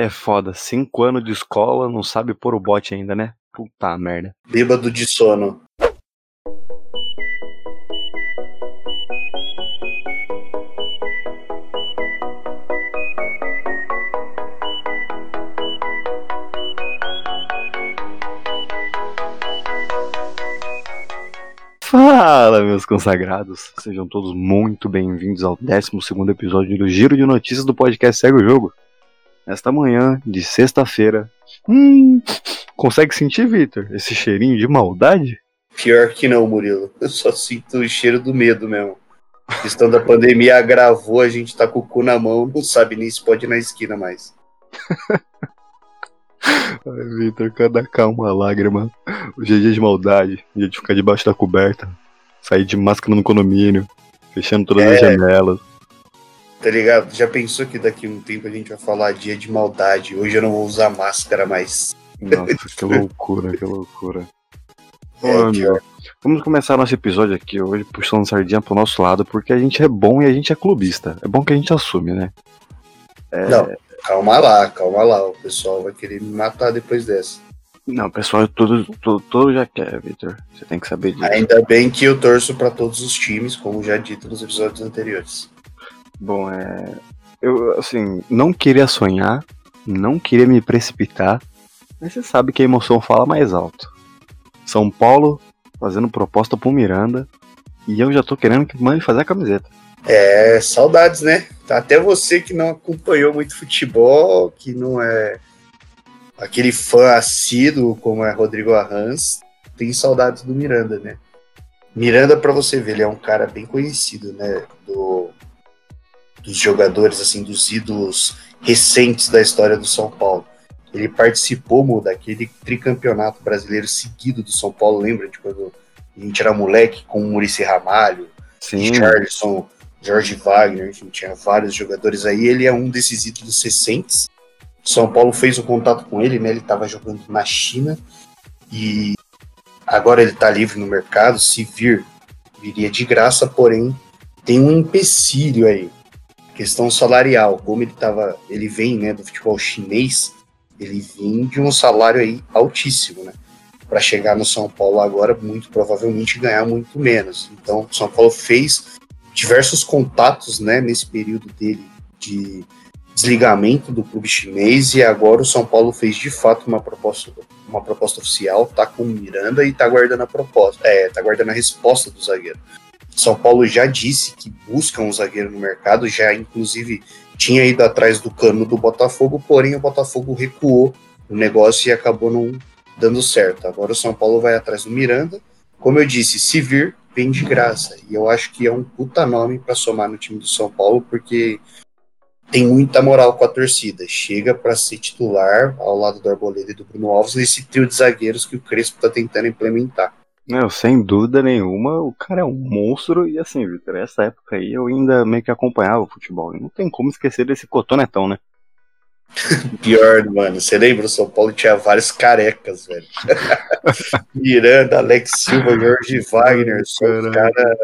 É foda, cinco anos de escola, não sabe pôr o bote ainda, né? Puta merda. Bêbado de sono. Fala, meus consagrados. Sejam todos muito bem-vindos ao 12 episódio do Giro de Notícias do podcast Segue o Jogo. Nesta manhã de sexta-feira. Hum, consegue sentir, Victor, esse cheirinho de maldade? Pior que não, Murilo. Eu só sinto o cheiro do medo mesmo. A questão da pandemia agravou, a gente tá com o cu na mão, não sabe nem se pode ir na esquina mais. Ai, Vitor, cada calma lágrima. Hoje é dia de maldade, dia de ficar debaixo da coberta, sair de máscara no condomínio, fechando todas é, as janelas. Tá ligado? Já pensou que daqui a um tempo a gente vai falar dia de maldade? Hoje eu não vou usar máscara mais. Nossa, que loucura, que loucura. É, meu, vamos começar nosso episódio aqui hoje puxando sardinha pro nosso lado, porque a gente é bom e a gente é clubista. É bom que a gente assume, né? É... Não, Calma lá, calma lá. O pessoal vai querer me matar depois dessa. Não, o pessoal tudo, tudo já quer, Victor. Você tem que saber disso. Ainda bem que eu torço para todos os times, como já dito nos episódios anteriores. Bom, é. Eu, assim, não queria sonhar, não queria me precipitar, mas você sabe que a emoção fala mais alto. São Paulo fazendo proposta pro Miranda e eu já tô querendo que mande fazer a camiseta. É, saudades, né? Até você que não acompanhou muito futebol, que não é aquele fã assíduo como é Rodrigo Arranz, tem saudades do Miranda, né? Miranda, para você ver, ele é um cara bem conhecido, né? Do, dos jogadores, assim, dos ídolos recentes da história do São Paulo. Ele participou daquele tricampeonato brasileiro seguido do São Paulo, lembra de quando a gente era moleque com o Murici Ramalho, Sim. Charleston, Jorge Wagner, enfim, tinha vários jogadores aí. Ele é um desses ídolos recentes. São Paulo fez o contato com ele, né? Ele estava jogando na China e agora ele está livre no mercado. Se vir, viria de graça, porém tem um empecilho aí, questão salarial. Como ele tava, ele vem, né, do futebol chinês, ele vem de um salário aí altíssimo, né? Para chegar no São Paulo agora, muito provavelmente ganhar muito menos. Então, São Paulo fez diversos contatos né, nesse período dele de desligamento do clube chinês e agora o São Paulo fez de fato uma proposta, uma proposta oficial, tá com o Miranda e tá guardando a proposta, é, tá guardando a resposta do zagueiro. São Paulo já disse que busca um zagueiro no mercado, já inclusive tinha ido atrás do cano do Botafogo, porém o Botafogo recuou o negócio e acabou não dando certo. Agora o São Paulo vai atrás do Miranda. Como eu disse, se vir, vem de graça. E eu acho que é um puta nome para somar no time do São Paulo, porque tem muita moral com a torcida. Chega para ser titular ao lado do Arboleda e do Bruno Alves nesse trio de zagueiros que o Crespo tá tentando implementar. Não, sem dúvida nenhuma, o cara é um monstro. E assim, Vitor, essa época aí eu ainda meio que acompanhava o futebol. E não tem como esquecer desse cotonetão, né? Pior, mano. Você lembra? O São Paulo tinha vários carecas, velho. Miranda, Alex Silva, Jorge Wagner, são cara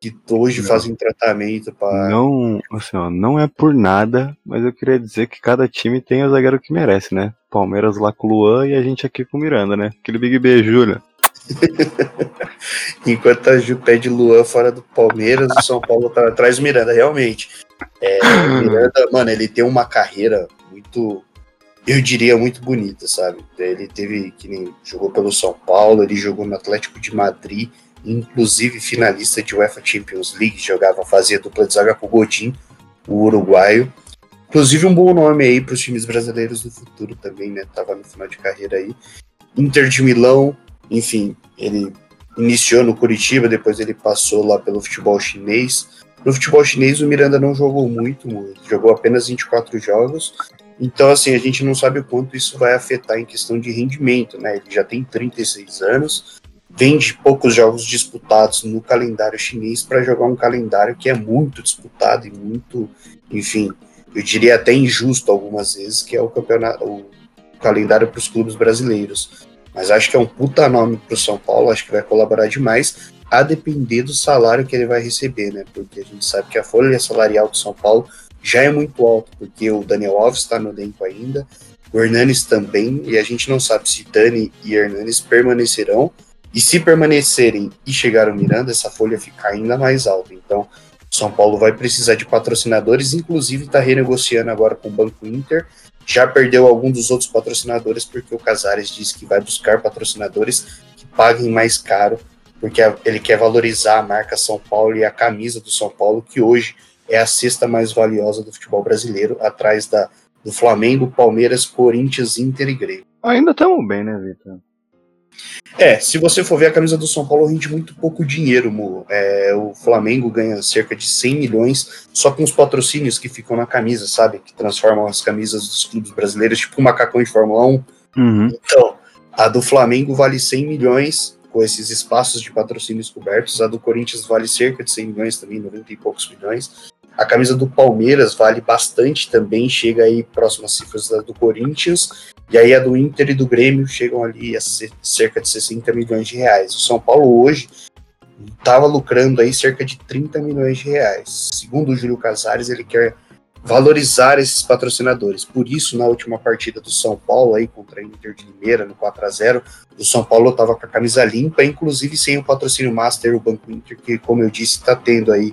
que hoje não. fazem tratamento para. Não, assim, ó, não é por nada, mas eu queria dizer que cada time tem o zagueiro que merece, né? Palmeiras lá com o Luan e a gente aqui com o Miranda, né? Aquele Big B, Júlia. Enquanto a Ju pede Luan fora do Palmeiras, o São Paulo tá atrás do Miranda, realmente. É, Miranda, mano, ele tem uma carreira muito, eu diria, muito bonita, sabe? Ele teve, que nem jogou pelo São Paulo, ele jogou no Atlético de Madrid, inclusive finalista de UEFA Champions League, jogava, fazia dupla de zaga com o Godin, o uruguaio. Inclusive um bom nome aí para os times brasileiros do futuro também, né? Tava no final de carreira aí. Inter de Milão, enfim, ele iniciou no Curitiba, depois ele passou lá pelo futebol chinês. No futebol chinês o Miranda não jogou muito, jogou apenas 24 jogos, então, assim, a gente não sabe o quanto isso vai afetar em questão de rendimento, né? Ele já tem 36 anos, vem de poucos jogos disputados no calendário chinês para jogar um calendário que é muito disputado e muito, enfim, eu diria até injusto algumas vezes, que é o campeonato, o calendário para os clubes brasileiros. Mas acho que é um puta nome para o São Paulo, acho que vai colaborar demais, a depender do salário que ele vai receber, né? Porque a gente sabe que a folha salarial do São Paulo já é muito alto, porque o Daniel Alves está no elenco ainda, o Hernanes também, e a gente não sabe se Dani e Hernanes permanecerão, e se permanecerem e chegar o Miranda, essa folha fica ainda mais alta. Então, São Paulo vai precisar de patrocinadores, inclusive está renegociando agora com o Banco Inter. Já perdeu algum dos outros patrocinadores, porque o Casares disse que vai buscar patrocinadores que paguem mais caro, porque ele quer valorizar a marca São Paulo e a camisa do São Paulo, que hoje é a sexta mais valiosa do futebol brasileiro, atrás da, do Flamengo, Palmeiras, Corinthians, Inter e Grêmio. Ainda estamos bem, né, Vitor? É, se você for ver a camisa do São Paulo rende muito pouco dinheiro, Mu. É, o Flamengo ganha cerca de 100 milhões só com os patrocínios que ficam na camisa, sabe? Que transformam as camisas dos clubes brasileiros, tipo o macacão de Fórmula 1. Uhum. Então, a do Flamengo vale 100 milhões com esses espaços de patrocínios cobertos. A do Corinthians vale cerca de 100 milhões também, 90 e poucos milhões. A camisa do Palmeiras vale bastante também, chega aí próximas cifras da do Corinthians. E aí a do Inter e do Grêmio chegam ali a cerca de 60 milhões de reais. O São Paulo hoje estava lucrando aí cerca de 30 milhões de reais. Segundo o Júlio Casares, ele quer valorizar esses patrocinadores. Por isso, na última partida do São Paulo aí contra a Inter de Limeira, no 4 a 0 o São Paulo estava com a camisa limpa, inclusive sem o patrocínio Master, o Banco Inter, que, como eu disse, está tendo aí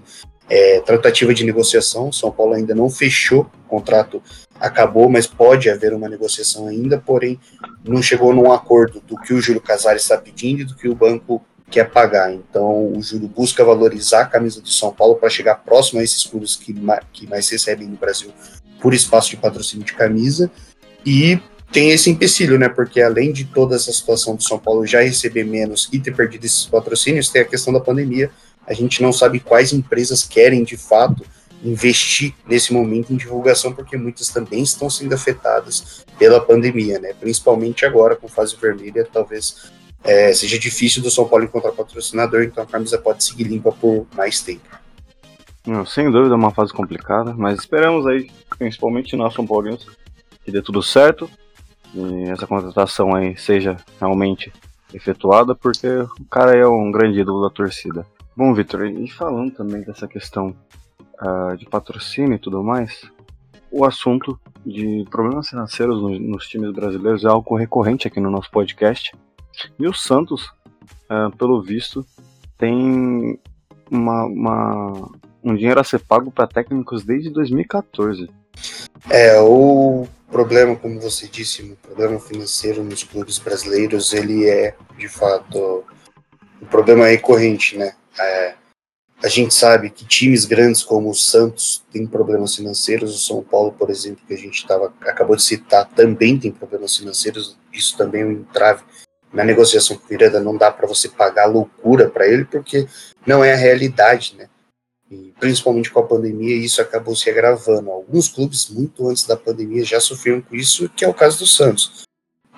é, tratativa de negociação. São Paulo ainda não fechou o contrato acabou, mas pode haver uma negociação ainda, porém não chegou num acordo do que o Júlio Casares está pedindo e do que o banco quer pagar. Então o Júlio busca valorizar a camisa do São Paulo para chegar próximo a esses clubes que, que mais recebem no Brasil por espaço de patrocínio de camisa e tem esse empecilho, né? Porque além de toda essa situação do São Paulo já receber menos e ter perdido esses patrocínios, tem a questão da pandemia. A gente não sabe quais empresas querem de fato investir nesse momento em divulgação, porque muitas também estão sendo afetadas pela pandemia, né? Principalmente agora com fase vermelha, talvez é, seja difícil do São Paulo encontrar patrocinador, então a camisa pode seguir limpa por mais tempo. Não, sem dúvida é uma fase complicada, mas esperamos aí, principalmente nós São Paulinos, que dê tudo certo e essa contratação aí seja realmente efetuada, porque o cara é um grande ídolo da torcida. Bom, Vitor, e falando também dessa questão uh, de patrocínio e tudo mais, o assunto de problemas financeiros no, nos times brasileiros é algo recorrente aqui no nosso podcast. E o Santos, uh, pelo visto, tem uma, uma, um dinheiro a ser pago para técnicos desde 2014. É, o problema, como você disse, o problema financeiro nos clubes brasileiros, ele é, de fato, um problema recorrente, né? É, a gente sabe que times grandes como o Santos têm problemas financeiros, o São Paulo, por exemplo, que a gente tava, acabou de citar, também tem problemas financeiros. Isso também é um entrave na negociação com o Miranda. Não dá para você pagar loucura para ele, porque não é a realidade, né? E principalmente com a pandemia, isso acabou se agravando. Alguns clubes, muito antes da pandemia, já sofreram com isso, que é o caso do Santos.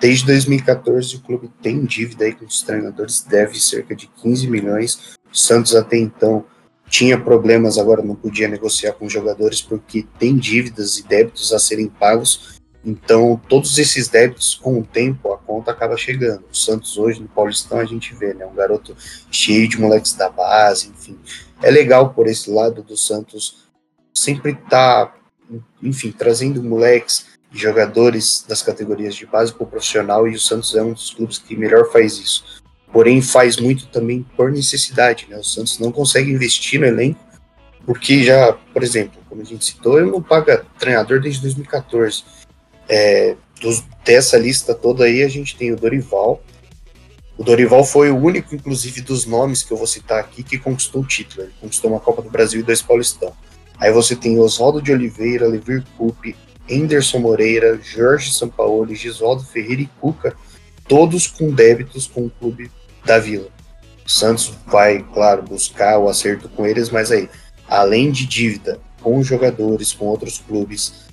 Desde 2014, o clube tem dívida aí com os treinadores, deve cerca de 15 milhões o Santos até então tinha problemas, agora não podia negociar com jogadores porque tem dívidas e débitos a serem pagos. Então, todos esses débitos, com o tempo, a conta acaba chegando. O Santos hoje, no Paulistão, a gente vê, né? Um garoto cheio de moleques da base, enfim. É legal por esse lado do Santos sempre tá, enfim, trazendo moleques e jogadores das categorias de base para o profissional e o Santos é um dos clubes que melhor faz isso porém faz muito também por necessidade. Né? O Santos não consegue investir no elenco, porque já, por exemplo, como a gente citou, ele não paga treinador desde 2014. É, dos, dessa lista toda aí, a gente tem o Dorival. O Dorival foi o único, inclusive, dos nomes que eu vou citar aqui, que conquistou o título. Ele conquistou uma Copa do Brasil e dois Paulistão. Aí você tem Oswaldo de Oliveira, Levir Coupe, Anderson Moreira, Jorge Sampaoli, Gisvaldo Ferreira e Cuca, todos com débitos com o clube da Vila. O Santos vai, claro, buscar o acerto com eles, mas aí, além de dívida com os jogadores, com outros clubes,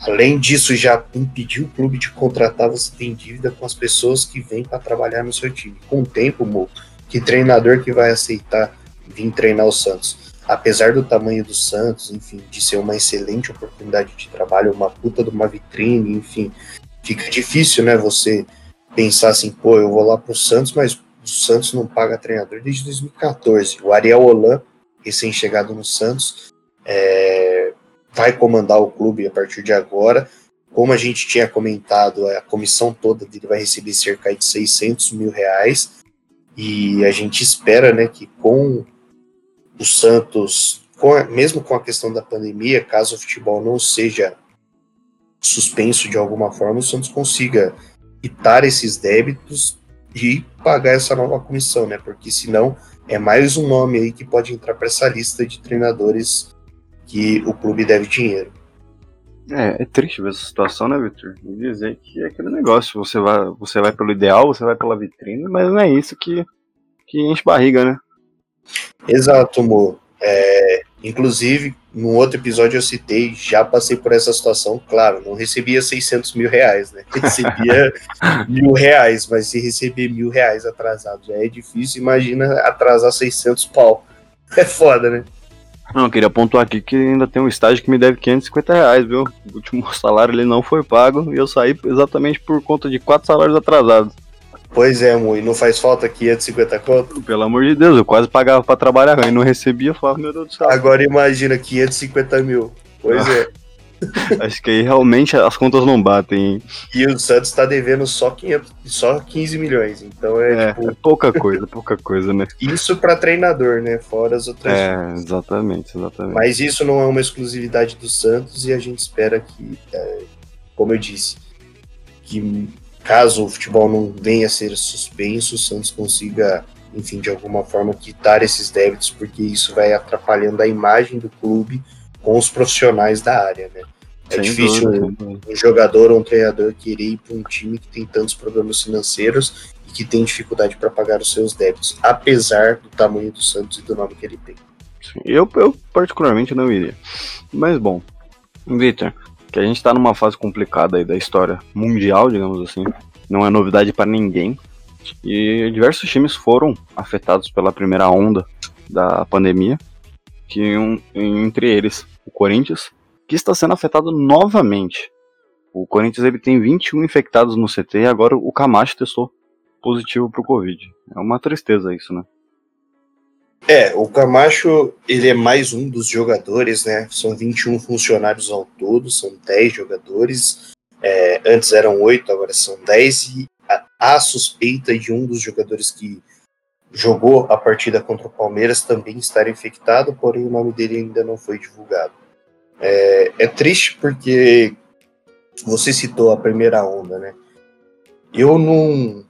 além disso, já impediu o clube de contratar, você tem dívida com as pessoas que vêm para trabalhar no seu time. Com o tempo, Mo, que treinador que vai aceitar vir treinar o Santos? Apesar do tamanho do Santos, enfim, de ser uma excelente oportunidade de trabalho, uma puta de uma vitrine, enfim, fica difícil, né, você pensar assim, pô, eu vou lá pro Santos, mas o Santos não paga treinador desde 2014. O Ariel Holan, recém-chegado no Santos, é, vai comandar o clube a partir de agora. Como a gente tinha comentado, a comissão toda dele vai receber cerca de 600 mil reais. E a gente espera né, que com o Santos, com a, mesmo com a questão da pandemia, caso o futebol não seja suspenso de alguma forma, o Santos consiga quitar esses débitos e pagar essa nova comissão, né? Porque senão é mais um nome aí que pode entrar para essa lista de treinadores que o clube deve dinheiro. É, é triste ver essa situação, né, Victor? E dizer que é aquele negócio, você vai, você vai pelo ideal, você vai pela vitrine, mas não é isso que, que enche barriga, né? Exato, Mo. É, inclusive, no outro episódio eu citei, já passei por essa situação, claro, não recebia 600 mil reais, né? Recebia mil reais, mas se receber mil reais atrasado já é difícil, imagina atrasar 600 pau. É foda, né? Não, eu queria pontuar aqui que ainda tem um estágio que me deve 550 reais, viu? O último salário ele não foi pago e eu saí exatamente por conta de quatro salários atrasados. Pois é, amor, e não faz falta 550 conto? Pelo amor de Deus, eu quase pagava pra trabalhar e não recebia, falava, meu Deus do céu. Agora imagina, 550 mil. Pois ah. é. Acho que aí realmente as contas não batem. E o Santos tá devendo só, 500, só 15 milhões, então é, é, tipo... é pouca coisa, pouca coisa, né? Isso para treinador, né? Fora as outras É, coisas. exatamente, exatamente. Mas isso não é uma exclusividade do Santos e a gente espera que, é, como eu disse, que caso o futebol não venha a ser suspenso, o Santos consiga, enfim, de alguma forma quitar esses débitos, porque isso vai atrapalhando a imagem do clube com os profissionais da área, né? É Sem difícil dúvida. um jogador ou um treinador querer ir para um time que tem tantos problemas financeiros e que tem dificuldade para pagar os seus débitos, apesar do tamanho do Santos e do nome que ele tem. Eu, eu particularmente não iria. Mas bom, Victor, que a gente está numa fase complicada aí da história mundial, digamos assim, não é novidade para ninguém. E diversos times foram afetados pela primeira onda da pandemia, que um, entre eles o Corinthians, que está sendo afetado novamente. O Corinthians ele tem 21 infectados no CT e agora o Camacho testou positivo para o Covid. É uma tristeza isso, né? É, o Camacho, ele é mais um dos jogadores, né? São 21 funcionários ao todo, são 10 jogadores. É, antes eram 8, agora são 10. E há suspeita de um dos jogadores que jogou a partida contra o Palmeiras também estar infectado, porém o nome dele ainda não foi divulgado. É, é triste porque você citou a primeira onda, né? Eu não,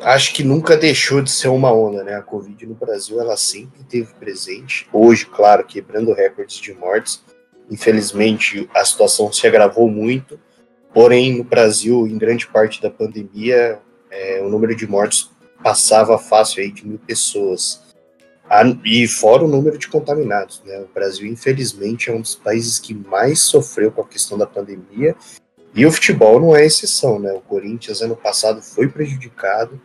acho que nunca deixou de ser uma onda, né? A Covid no Brasil, ela sempre teve presente. Hoje, claro, quebrando recordes de mortes. Infelizmente, a situação se agravou muito. Porém, no Brasil, em grande parte da pandemia, é, o número de mortes passava fácil aí de mil pessoas. E fora o número de contaminados, né? O Brasil, infelizmente, é um dos países que mais sofreu com a questão da pandemia e o futebol não é exceção, né? O Corinthians ano passado foi prejudicado,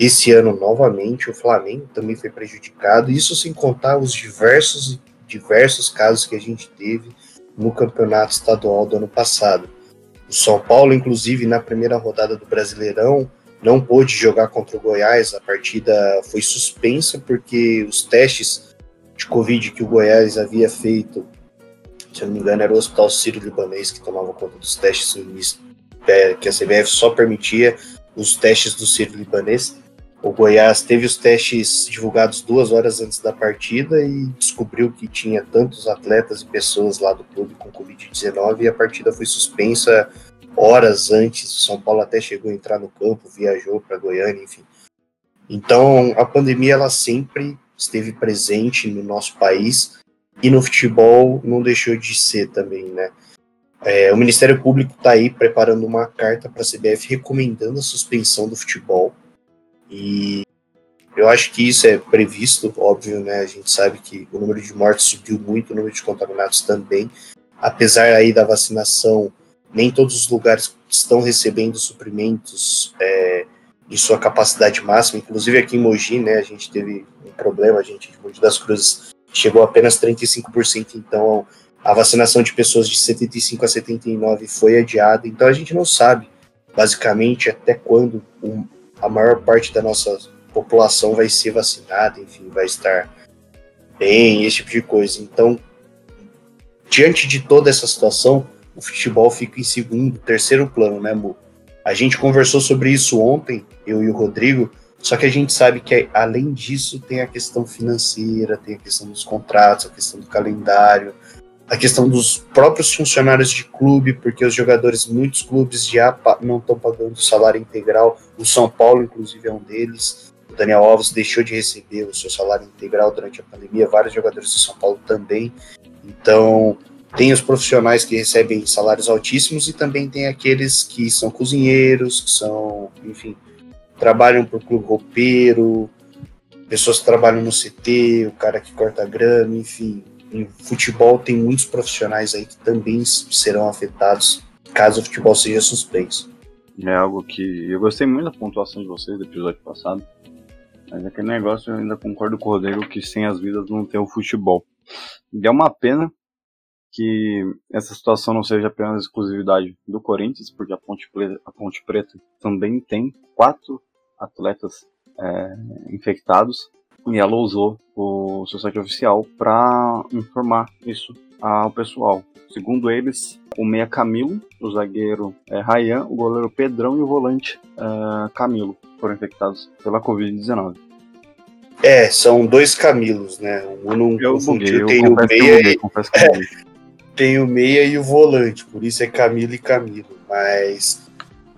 esse ano novamente o Flamengo também foi prejudicado, isso sem contar os diversos diversos casos que a gente teve no campeonato estadual do ano passado. O São Paulo, inclusive, na primeira rodada do Brasileirão, não pôde jogar contra o Goiás, a partida foi suspensa porque os testes de Covid que o Goiás havia feito se eu não me engano, era o Hospital Sírio-Libanês que tomava conta dos testes é, que a CBF só permitia os testes do Sírio-Libanês. O Goiás teve os testes divulgados duas horas antes da partida e descobriu que tinha tantos atletas e pessoas lá do clube com Covid-19 e a partida foi suspensa horas antes. O São Paulo até chegou a entrar no campo, viajou para Goiânia, enfim. Então, a pandemia ela sempre esteve presente no nosso país e no futebol não deixou de ser também, né? É, o Ministério Público está aí preparando uma carta para a CBF recomendando a suspensão do futebol. E eu acho que isso é previsto, óbvio, né? A gente sabe que o número de mortes subiu muito, o número de contaminados também. Apesar aí da vacinação, nem todos os lugares estão recebendo suprimentos é, em sua capacidade máxima. Inclusive aqui em Mogi, né? A gente teve um problema, a gente de Mogi das Cruzes chegou apenas 35%, então a vacinação de pessoas de 75 a 79 foi adiada, então a gente não sabe basicamente até quando a maior parte da nossa população vai ser vacinada, enfim, vai estar bem, esse tipo de coisa. Então, diante de toda essa situação, o futebol fica em segundo, terceiro plano, né, Mu? A gente conversou sobre isso ontem, eu e o Rodrigo, só que a gente sabe que além disso tem a questão financeira, tem a questão dos contratos, a questão do calendário, a questão dos próprios funcionários de clube, porque os jogadores, muitos clubes já não estão pagando salário integral. O São Paulo, inclusive, é um deles. O Daniel Alves deixou de receber o seu salário integral durante a pandemia. Vários jogadores do São Paulo também. Então, tem os profissionais que recebem salários altíssimos e também tem aqueles que são cozinheiros, que são, enfim, trabalham por clube roupeiro, pessoas que trabalham no CT, o cara que corta grama, enfim. Em futebol tem muitos profissionais aí que também serão afetados caso o futebol seja suspenso. É algo que eu gostei muito da pontuação de vocês do episódio passado. Mas aquele negócio eu ainda concordo com o Rodrigo que sem as vidas não tem o futebol. E é uma pena que essa situação não seja apenas exclusividade do Corinthians, porque a Ponte Preta, a Ponte Preta também tem quatro atletas é, infectados e ela usou o seu site oficial para informar isso ao pessoal. Segundo eles, o meia Camilo, o zagueiro é, Rayan, o goleiro Pedrão e o volante é, Camilo foram infectados pela Covid-19. É, são dois Camilos, né? Um não eu confundiu, tem o meia e... é, tem o meia e o volante, por isso é Camilo e Camilo. Mas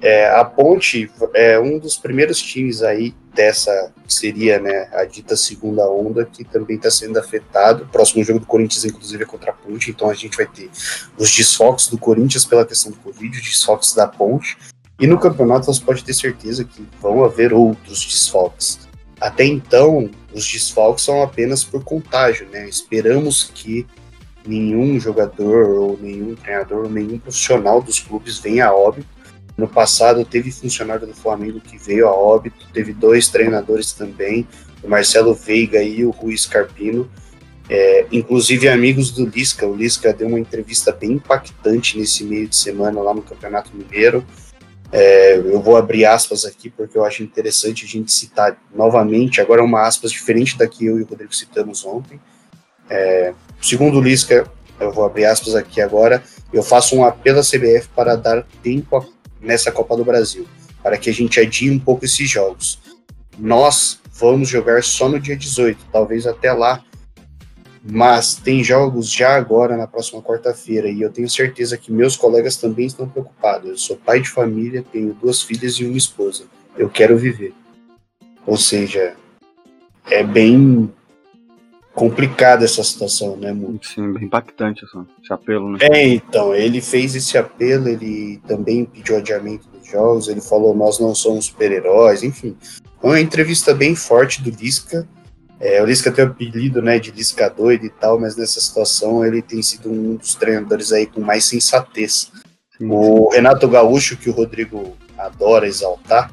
é, a Ponte é um dos primeiros times aí dessa seria né, a dita segunda onda que também está sendo afetado. O próximo jogo do Corinthians, inclusive, é contra a Ponte, então a gente vai ter os desfoques do Corinthians pela questão do Covid, os desfoques da Ponte. E no campeonato você pode ter certeza que vão haver outros desfoques. Até então, os desfalques são apenas por contágio, né? Esperamos que nenhum jogador ou nenhum treinador ou nenhum profissional dos clubes venha a óbito. No passado teve funcionário do Flamengo que veio a óbito, teve dois treinadores também, o Marcelo Veiga e o Rui Scarpino, é, inclusive amigos do Lisca. O Lisca deu uma entrevista bem impactante nesse meio de semana lá no Campeonato Mineiro. É, eu vou abrir aspas aqui porque eu acho interessante a gente citar novamente. Agora, uma aspas diferente da que eu e o Rodrigo citamos ontem. É, segundo o Lisca, eu vou abrir aspas aqui agora, eu faço um apelo à CBF para dar tempo nessa Copa do Brasil, para que a gente adie um pouco esses jogos. Nós vamos jogar só no dia 18, talvez até lá, mas tem jogos já agora na próxima quarta-feira e eu tenho certeza que meus colegas também estão preocupados. Eu sou pai de família, tenho duas filhas e uma esposa. Eu quero viver. Ou seja, é bem complicada essa situação, né, Mu? Sim, bem impactante esse apelo, né? É, então, ele fez esse apelo, ele também pediu adiamento dos jogos, ele falou, nós não somos super-heróis, enfim. Uma entrevista bem forte do Lisca. É, o Lisca tem o apelido, né, de Lisca doido e tal, mas nessa situação ele tem sido um dos treinadores aí com mais sensatez. Sim, o Renato Gaúcho, que o Rodrigo adora exaltar,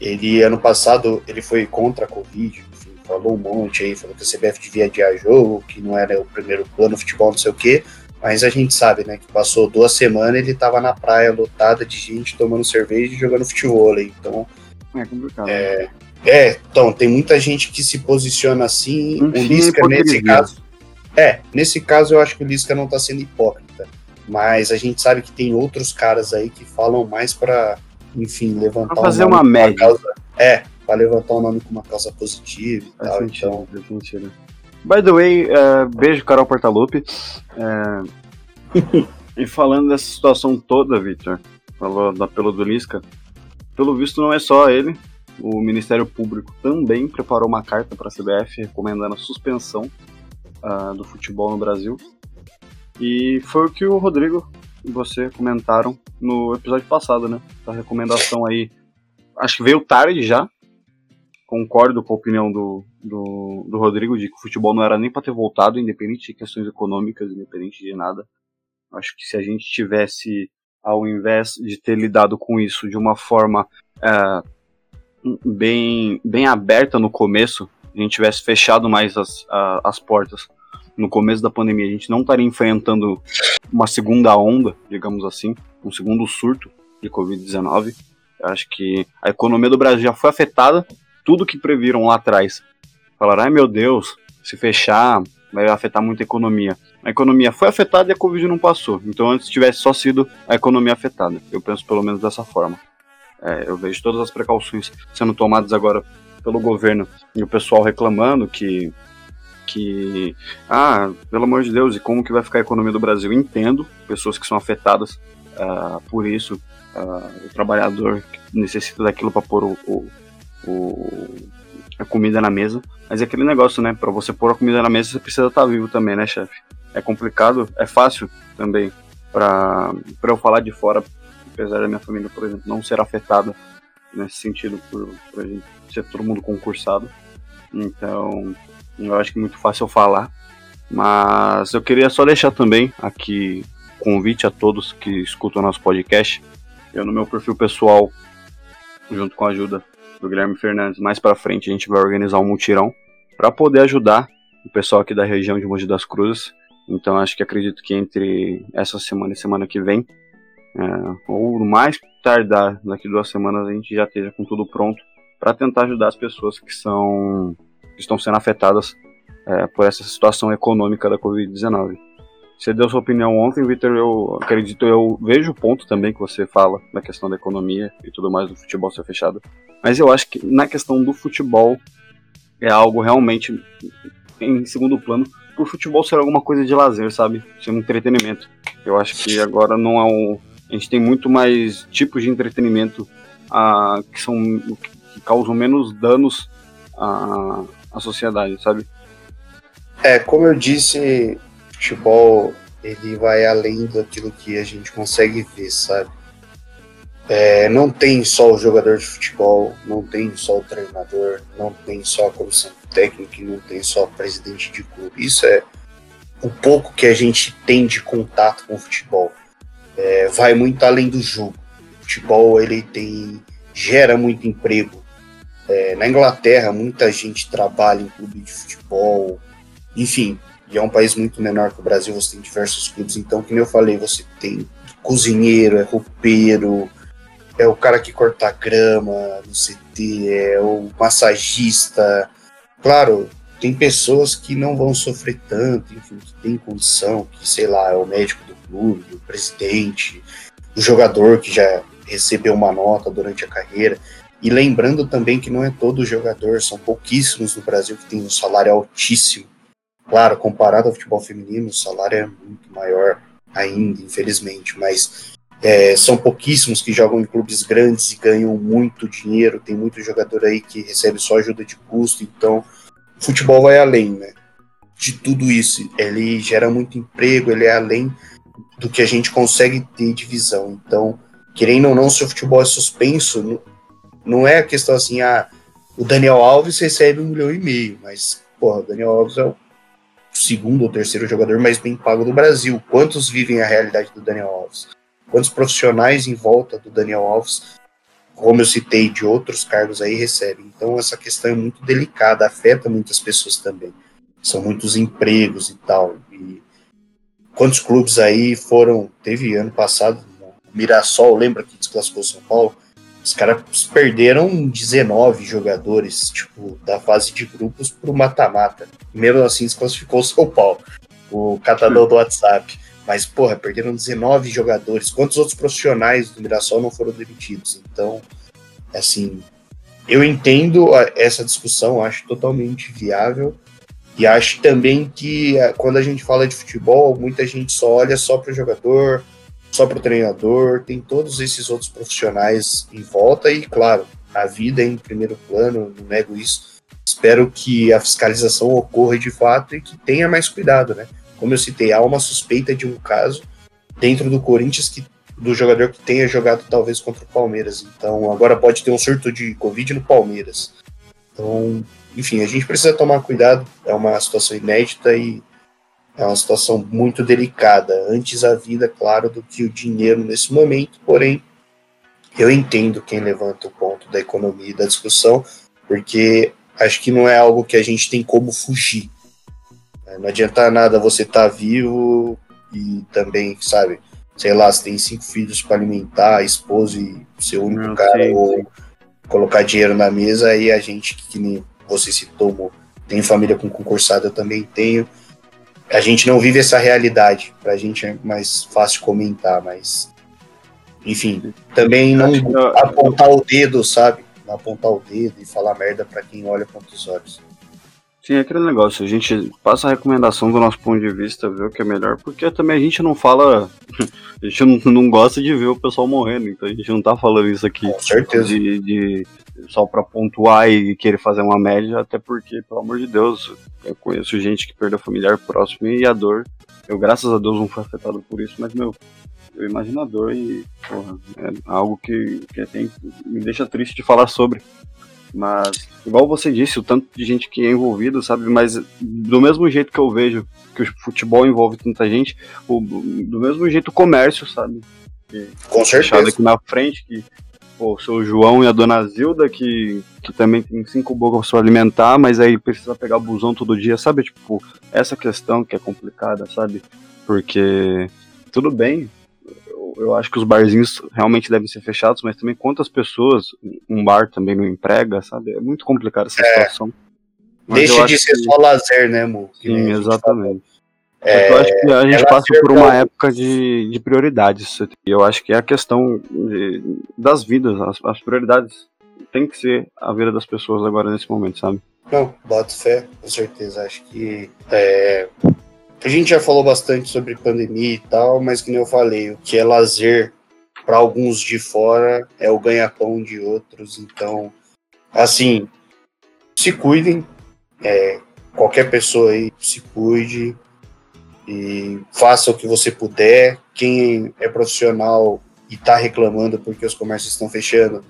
ele, ano passado, ele foi contra a Covid, falou um monte aí, falou que a CBF devia adiar jogo, que não era o primeiro plano, futebol, não sei o quê. Mas a gente sabe, né, que passou duas semanas ele tava na praia lotada de gente tomando cerveja e jogando futebol. Então. É complicado. É, né? é, então, tem muita gente que se posiciona assim. o Lisca, nesse caso. É, nesse caso eu acho que o Lisca não tá sendo hipócrita. Mas a gente sabe que tem outros caras aí que falam mais para enfim, levantar. Pra fazer uma média. Causa, é, para levantar o nome com uma causa positiva e faz tal. Sentido, então... faz sentido. By the way, uh, beijo, Carol Portalupe. Uh, e falando dessa situação toda, Victor, falou da pelo do Lisca, pelo visto não é só ele, o Ministério Público também preparou uma carta para a CBF recomendando a suspensão uh, do futebol no Brasil. E foi o que o Rodrigo e você comentaram no episódio passado, né? A recomendação aí, acho que veio tarde já, concordo com a opinião do, do, do, Rodrigo de que o futebol não era nem para ter voltado, independente de questões econômicas, independente de nada. Acho que se a gente tivesse, ao invés de ter lidado com isso de uma forma é, bem, bem aberta no começo, a gente tivesse fechado mais as, a, as portas no começo da pandemia, a gente não estaria enfrentando uma segunda onda, digamos assim, um segundo surto de Covid-19. Acho que a economia do Brasil já foi afetada tudo que previram lá atrás. Falaram, ai meu Deus, se fechar, vai afetar muito a economia. A economia foi afetada e a Covid não passou. Então antes tivesse só sido a economia afetada. Eu penso pelo menos dessa forma. É, eu vejo todas as precauções sendo tomadas agora pelo governo e o pessoal reclamando que que ah pelo amor de Deus e como que vai ficar a economia do Brasil entendo pessoas que são afetadas uh, por isso uh, o trabalhador necessita daquilo para pôr o, o, o, a comida na mesa mas é aquele negócio né para você pôr a comida na mesa você precisa estar tá vivo também né chefe é complicado é fácil também para eu falar de fora apesar da minha família por exemplo não ser afetada nesse sentido por, por ser todo mundo concursado. Então, eu acho que é muito fácil falar. Mas eu queria só deixar também aqui convite a todos que escutam nosso podcast. Eu no meu perfil pessoal, junto com a ajuda do Guilherme Fernandes, mais para frente a gente vai organizar um mutirão para poder ajudar o pessoal aqui da região de Mogi das Cruzes. Então acho que acredito que entre essa semana e semana que vem, é, ou mais tardar daqui duas semanas, a gente já esteja com tudo pronto para tentar ajudar as pessoas que são que estão sendo afetadas é, por essa situação econômica da Covid-19. Você deu sua opinião ontem, Vitor. Eu acredito, eu vejo o ponto também que você fala na questão da economia e tudo mais do futebol ser fechado. Mas eu acho que na questão do futebol é algo realmente em segundo plano. Por futebol ser alguma coisa de lazer, sabe? Ser um entretenimento. Eu acho que agora não é um. A gente tem muito mais tipos de entretenimento ah, que são que causam menos danos à, à sociedade, sabe? É, como eu disse, futebol ele vai além daquilo que a gente consegue ver, sabe? É, não tem só o jogador de futebol, não tem só o treinador, não tem só a comissão técnica, não tem só o presidente de clube. Isso é o pouco que a gente tem de contato com o futebol. É, vai muito além do jogo. O futebol ele tem gera muito emprego, é, na Inglaterra, muita gente trabalha em clube de futebol, enfim, e é um país muito menor que o Brasil, você tem diversos clubes, então, como eu falei, você tem cozinheiro, é roupeiro, é o cara que corta grama no CT, é o massagista. Claro, tem pessoas que não vão sofrer tanto, enfim, que tem condição, que, sei lá, é o médico do clube, o presidente, o jogador que já recebeu uma nota durante a carreira. E lembrando também que não é todo jogador, são pouquíssimos no Brasil que tem um salário altíssimo. Claro, comparado ao futebol feminino, o salário é muito maior ainda, infelizmente, mas é, são pouquíssimos que jogam em clubes grandes e ganham muito dinheiro. Tem muito jogador aí que recebe só ajuda de custo, então o futebol vai além, né? De tudo isso, ele gera muito emprego, ele é além do que a gente consegue ter de visão. Então, querendo ou não, se o futebol é suspenso, não é a questão assim, ah, o Daniel Alves recebe um milhão e meio, mas, porra, o Daniel Alves é o segundo ou terceiro jogador mais bem pago do Brasil. Quantos vivem a realidade do Daniel Alves? Quantos profissionais em volta do Daniel Alves, como eu citei, de outros cargos aí, recebem? Então, essa questão é muito delicada, afeta muitas pessoas também. São muitos empregos e tal. E quantos clubes aí foram. Teve ano passado, o Mirassol, lembra que desclassificou São Paulo? Os caras perderam 19 jogadores, tipo, da fase de grupos pro mata-mata. Mesmo assim, desclassificou o São Paulo, o catador do WhatsApp. Mas, porra, perderam 19 jogadores. Quantos outros profissionais do Mirassol não foram demitidos? Então, assim, eu entendo essa discussão, acho totalmente viável. E acho também que quando a gente fala de futebol, muita gente só olha só para o jogador, só para o treinador, tem todos esses outros profissionais em volta e, claro, a vida é em primeiro plano, não nego isso. Espero que a fiscalização ocorra de fato e que tenha mais cuidado, né? Como eu citei, há uma suspeita de um caso dentro do Corinthians que do jogador que tenha jogado talvez contra o Palmeiras. Então, agora pode ter um surto de Covid no Palmeiras. Então, enfim, a gente precisa tomar cuidado, é uma situação inédita e é uma situação muito delicada. Antes a vida, claro, do que o dinheiro nesse momento, porém, eu entendo quem levanta o ponto da economia e da discussão, porque acho que não é algo que a gente tem como fugir. É, não adianta nada você estar tá vivo e também, sabe, sei lá, você tem cinco filhos para alimentar, a esposa e ser o único não, cara, sim, ou sim. colocar dinheiro na mesa, e a gente, que nem você citou, tem família com concursado, eu também tenho a gente não vive essa realidade. Pra gente é mais fácil comentar, mas. Enfim, também não apontar o dedo, sabe? Não apontar o dedo e falar merda pra quem olha com os olhos. Sim, é aquele negócio, a gente passa a recomendação do nosso ponto de vista, ver o que é melhor, porque também a gente não fala, a gente não, não gosta de ver o pessoal morrendo, então a gente não tá falando isso aqui Com certeza. De, de só pra pontuar e querer fazer uma média, até porque, pelo amor de Deus, eu conheço gente que perdeu familiar próximo e a dor, eu graças a Deus não fui afetado por isso, mas meu, eu imagino a dor e, porra, é algo que, que tem, me deixa triste de falar sobre. Mas, igual você disse, o tanto de gente que é envolvido, sabe? Mas do mesmo jeito que eu vejo que o futebol envolve tanta gente, o, do mesmo jeito o comércio, sabe? Que, Com certeza. aqui na frente, que pô, o seu João e a dona Zilda, que, que também tem cinco bocas para alimentar, mas aí precisa pegar o busão todo dia, sabe? Tipo, essa questão que é complicada, sabe? Porque tudo bem, eu acho que os barzinhos realmente devem ser fechados, mas também quantas pessoas um bar também não emprega, sabe? É muito complicado essa é. situação. Mas Deixa de ser que... só lazer, né, Mo? Sim, exatamente. É, eu acho que a gente passa por uma época de, de prioridades. Eu acho que é a questão de, das vidas, as, as, prioridades tem que ser a vida das pessoas agora nesse momento, sabe? Não, boto fé, com certeza. Acho que é, a gente já falou bastante sobre pandemia e tal, mas que nem eu falei, o que é lazer para alguns de fora é o ganha-pão de outros. Então, assim, se cuidem, é, qualquer pessoa aí se cuide e faça o que você puder. Quem é profissional e está reclamando porque os comércios estão fechando,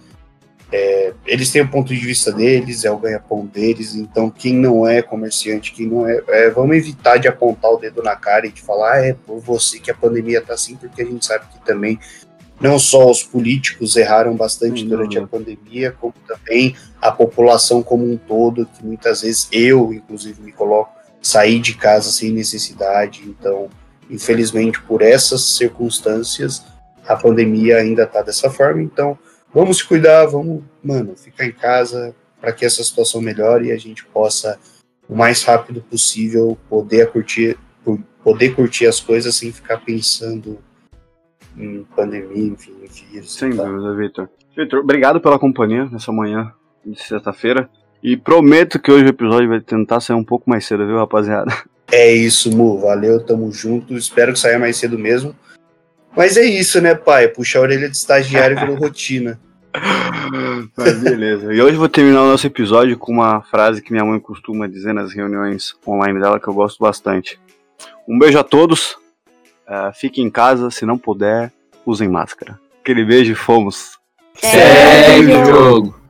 é, eles têm o ponto de vista deles, é o ganha-pão deles, então quem não é comerciante, quem não é, é, Vamos evitar de apontar o dedo na cara e de falar, ah, é por você que a pandemia tá assim, porque a gente sabe que também não só os políticos erraram bastante uhum. durante a pandemia, como também a população como um todo, que muitas vezes eu, inclusive, me coloco, sair de casa sem necessidade, então, infelizmente, por essas circunstâncias, a pandemia ainda está dessa forma, então vamos se cuidar, vamos, mano, ficar em casa para que essa situação melhore e a gente possa, o mais rápido possível, poder curtir, poder curtir as coisas sem ficar pensando em pandemia, enfim, em vírus. Sem dúvida, Vitor. Vitor, obrigado pela companhia nessa manhã de sexta-feira. E prometo que hoje o episódio vai tentar sair um pouco mais cedo, viu, rapaziada? É isso, Mu. Valeu, tamo junto. Espero que saia mais cedo mesmo. Mas é isso, né, pai? Puxar a orelha de estagiário virou rotina. Mas beleza. E hoje vou terminar o nosso episódio com uma frase que minha mãe costuma dizer nas reuniões online dela, que eu gosto bastante. Um beijo a todos. Uh, fiquem em casa, se não puder, usem máscara. Aquele beijo e fomos. Segue o jogo!